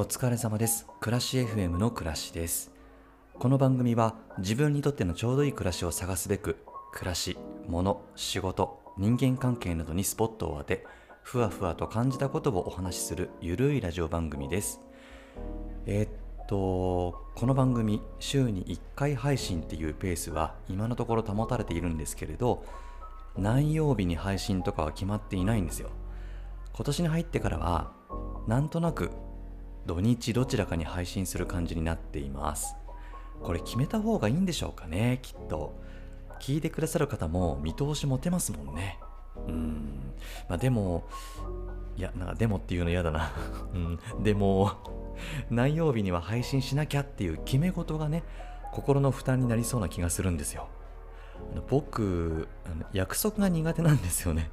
お疲れ様です。暮らし FM の暮らしです。この番組は自分にとってのちょうどいい暮らしを探すべく暮らし、物、仕事、人間関係などにスポットを当てふわふわと感じたことをお話しするゆるいラジオ番組です。えー、っとこの番組週に1回配信っていうペースは今のところ保たれているんですけれど何曜日に配信とかは決まっていないんですよ。今年に入ってからはなんとなく土日どちらかに配信する感じになっています。これ決めた方がいいんでしょうかねきっと。聞いてくださる方も見通し持てますもんね。うん。まあでもいやなんかでもっていうの嫌だな。うん。でも何曜日には配信しなきゃっていう決め事がね心の負担になりそうな気がするんですよ。僕約束が苦手なんですよね。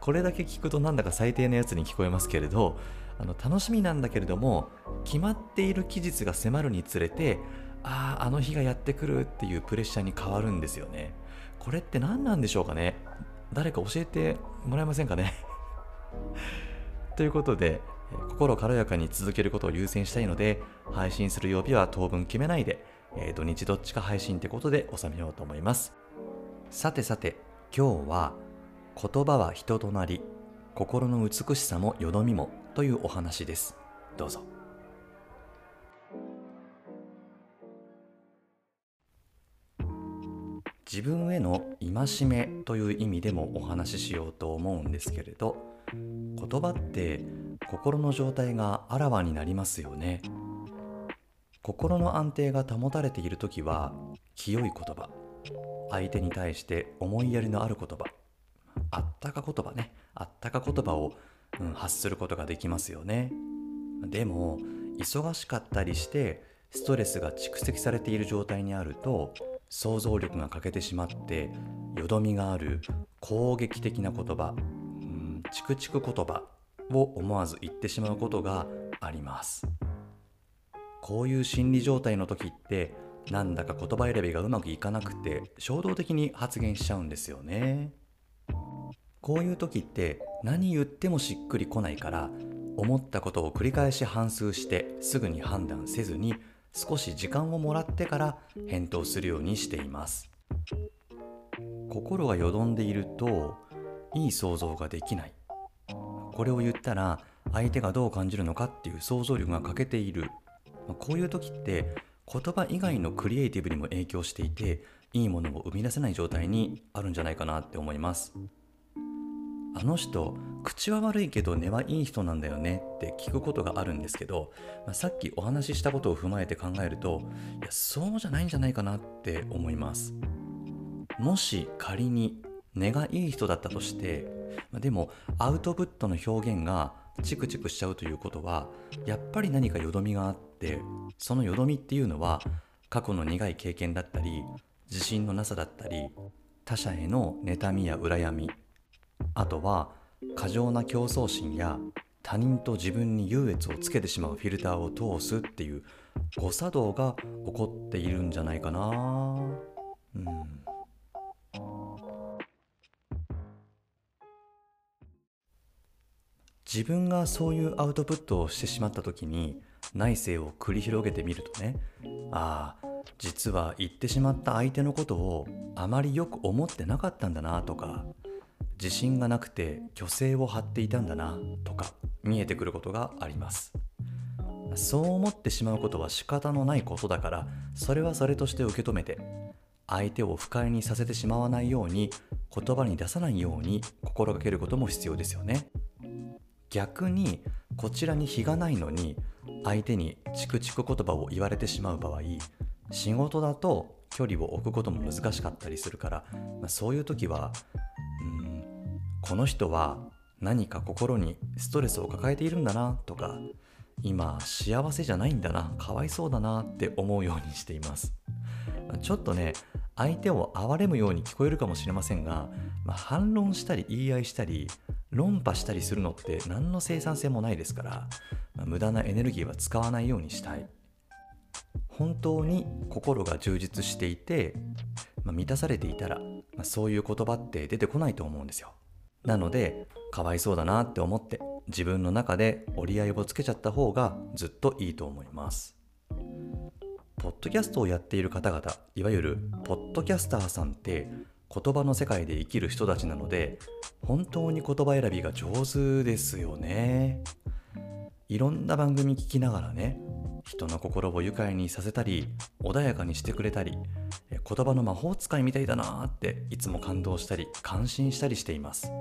これだけ聞くとなんだか最低なやつに聞こえますけれどあの楽しみなんだけれども決まっている期日が迫るにつれてあああの日がやってくるっていうプレッシャーに変わるんですよね。これって何なんでしょうかね？誰か教えてもらえませんかね？ということで心軽やかに続けることを優先したいので配信する曜日は当分決めないで、えー、土日どっちか配信ってことで収めようと思います。さてさて今日は言葉は人となり心の美しさもよどみもというお話です。どうぞ。自分への戒めという意味でもお話ししようと思うんですけれど言葉って心の状態があらわになりますよね。心の安定が保たれている時は清い言葉。相手に対して思いやりのある言葉。あったか言葉ね。あったか言葉を、うん、発することができますよね。でも忙しかったりしてストレスが蓄積されている状態にあると想像力が欠けてしまってよどみがある攻撃的な言葉、うん、チクチク言葉を思わず言ってしまうことがあります。こういう心理状態の時ってなんだか言葉選びがうまくいかなくて衝動的に発言しちゃうんですよね。こういう時って何言ってもしっくりこないから思ったことを繰り返し反芻してすぐに判断せずに少し時間をもらってから返答するようにしています。心がよどんでいるといい想像ができない。これを言ったら相手がどう感じるのかっていう想像力が欠けている。こういう時って言葉以外のクリエイティブにも影響していていいものを生み出せない状態にあるんじゃないかなって思います。あの人口は悪いけど根はいい人なんだよねって聞くことがあるんですけど、まあ、さっきお話ししたことを踏まえて考えるといやそうじゃないんじゃないかなって思います。もし仮に根がいい人だったとして、ま、でもアウトプットの表現がチクチクしちゃうということはやっぱり何かよどみがあってそのよどみっていうのは過去の苦い経験だったり自信のなさだったり他者への妬みや羨みあとは過剰な競争心や他人と自分に優越をつけてしまうフィルターを通すっていう誤作動が起こっているんじゃないかな。うん。自分がそういうアウトプットをしてしまった時に内政を繰り広げてみるとね。ああ実は言ってしまった相手のことをあまりよく思ってなかったんだなとか。自信がなくて虚勢を張っていたんだなとか見えてくることがあります。そう思ってしまうことは仕方のないことだからそれはそれとして受け止めて相手を不快にさせてしまわないように言葉に出さないように心がけることも必要ですよね。逆にこちらに非がないのに相手にチクチク言葉を言われてしまう場合仕事だと距離を置くことも難しかったりするから、まあ、そういう時はこの人は何か心にストレスを抱えているんだなとか今幸せじゃないんだなかわいそうだなって思うようにしています。ちょっとね相手を憐れむように聞こえるかもしれませんが、まあ、反論したり言い合いしたり論破したりするのって何の生産性もないですから、まあ、無駄なエネルギーは使わないようにしたい。本当に心が充実していて、まあ、満たされていたら、ま、そういう言葉って出てこないと思うんですよ。なのでかわいそうだなって思って自分の中で折り合いをつけちゃった方がずっといいと思います。ポッドキャストをやっている方々いわゆるポッドキャスターさんって言葉の世界で生きる人たちなので本当に言葉選びが上手ですよね。いろんな番組聞きながらね人の心を愉快にさせたり穏やかにしてくれたり言葉の魔法使いみたいだなーっていつも感動したり感心したりしています。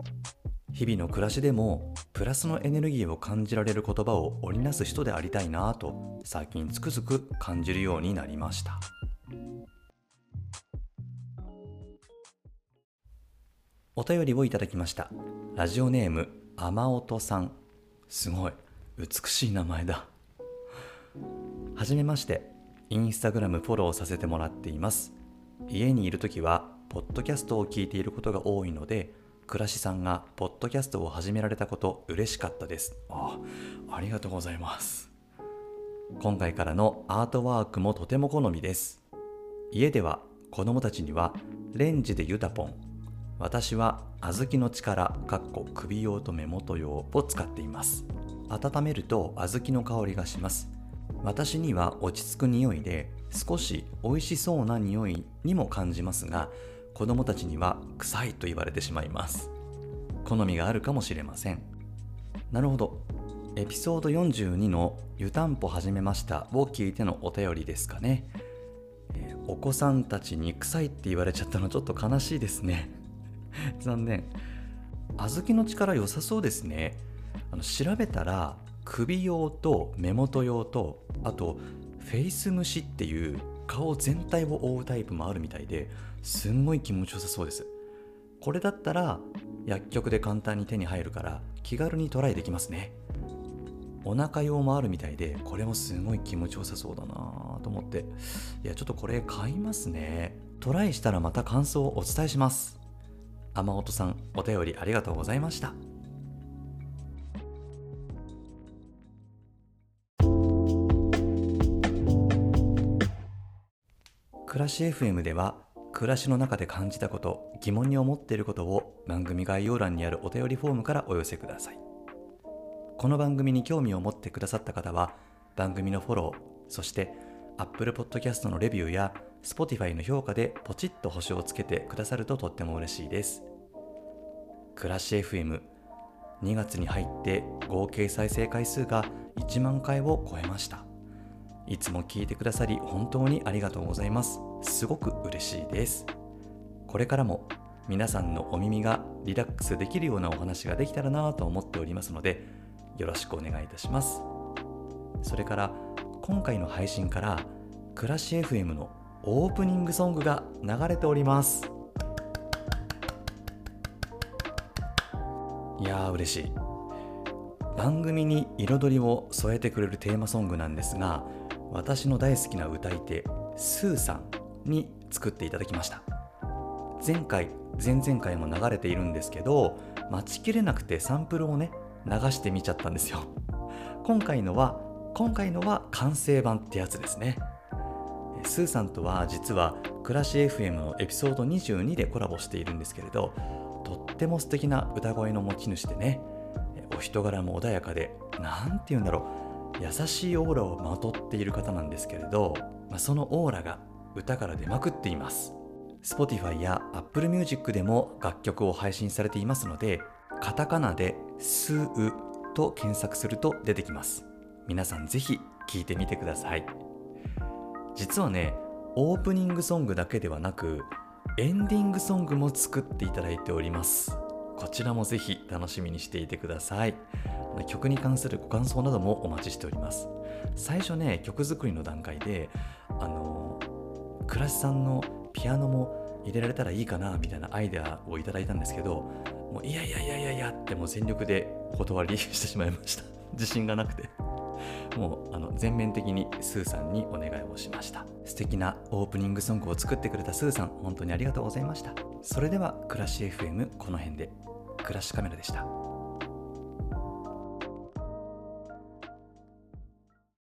日々の暮らしでもプラスのエネルギーを感じられる言葉を織りなす人でありたいなと最近つくづく感じるようになりました。お便りをいただきました。ラジオネーム雨音さん。すごい。美しい名前だ。はじめまして。インスタグラムフォローさせてもらっています。家にいる時はポッドキャストを聞いていることが多いので倉しさんがポッドキャストを始められたこと嬉しかったです。あありがとうございます。今回からのアートワークもとても好みです。家では子供たちにはレンジでユタポン私は小豆の力かっこ首用と目元用を使っています。温めると小豆の香りがします。私には落ち着く匂いで少し美味しそうな匂いにも感じますが子供たちには臭いと言われてしまいます。好みがあるかもしれません。なるほど。エピソード42の「湯たんぽ始めました」を聞いてのお便りですかね、お子さんたちに臭いって言われちゃったのちょっと悲しいですね。残念。小豆の力良さそうですね。あの調べたら首用と目元用とあとフェイス虫っていう顔全体を覆うタイプもあるみたいですんごい気持ちよさそうです。これだったら薬局で簡単に手に入るから気軽にトライできますね。お腹用もあるみたいでこれもすごい気持ちよさそうだなと思って。いやちょっとこれ買いますね。トライしたらまた感想をお伝えします。天音さんお便りありがとうございました。暮らし FM では暮らしの中で感じたこと疑問に思っていることを番組概要欄にあるお便りフォームからお寄せください。この番組に興味を持ってくださった方は番組のフォローそして Apple Podcast のレビューや Spotify の評価でポチッと星をつけてくださるととっても嬉しいです。暮らし FM2 月に入って合計再生回数が1万回を超えました。いつも聞いてくださり本当にありがとうございます。すごく嬉しいです。これからも皆さんのお耳がリラックスできるようなお話ができたらなと思っておりますので、よろしくお願いいたします。それから今回の配信から暮らし FM のオープニングソングが流れております。いやー嬉しい。番組に彩りを添えてくれるテーマソングなんですが私の大好きな歌い手スーさんに作っていただきました。前回前々回も流れているんですけど待ちきれなくてサンプルをね流してみちゃったんですよ。今回のは今回のは完成版ってやつですね。スーさんとは実は暮らし FM のエピソード22でコラボしているんですけれどとっても素敵な歌声の持ち主でねお人柄も穏やかで何て言うんだろう。優しいオーラをまとっている方なんですけれど、まあ、そのオーラが歌から出まくっています。Spotify や Apple Music でも楽曲を配信されていますのでカタカナで「スー」と検索すると出てきます。皆さんぜひ聴いてみてください。実はねオープニングソングだけではなくエンディングソングも作っていただいております。こちらもぜひ楽しみにしていてください。曲に関するご感想などもお待ちしております。最初ね曲作りの段階であの倉石さんのピアノも入れられたらいいかなみたいなアイデアをいただいたんですけどもういやいやいやいやいやってもう全力で断りしてしまいました。自信がなくて。もうあの全面的にスーさんにお願いをしました。素敵なオープニングソングを作ってくれたスーさん本当にありがとうございました。それでは暮らし FM この辺で。暮らしカメラでした。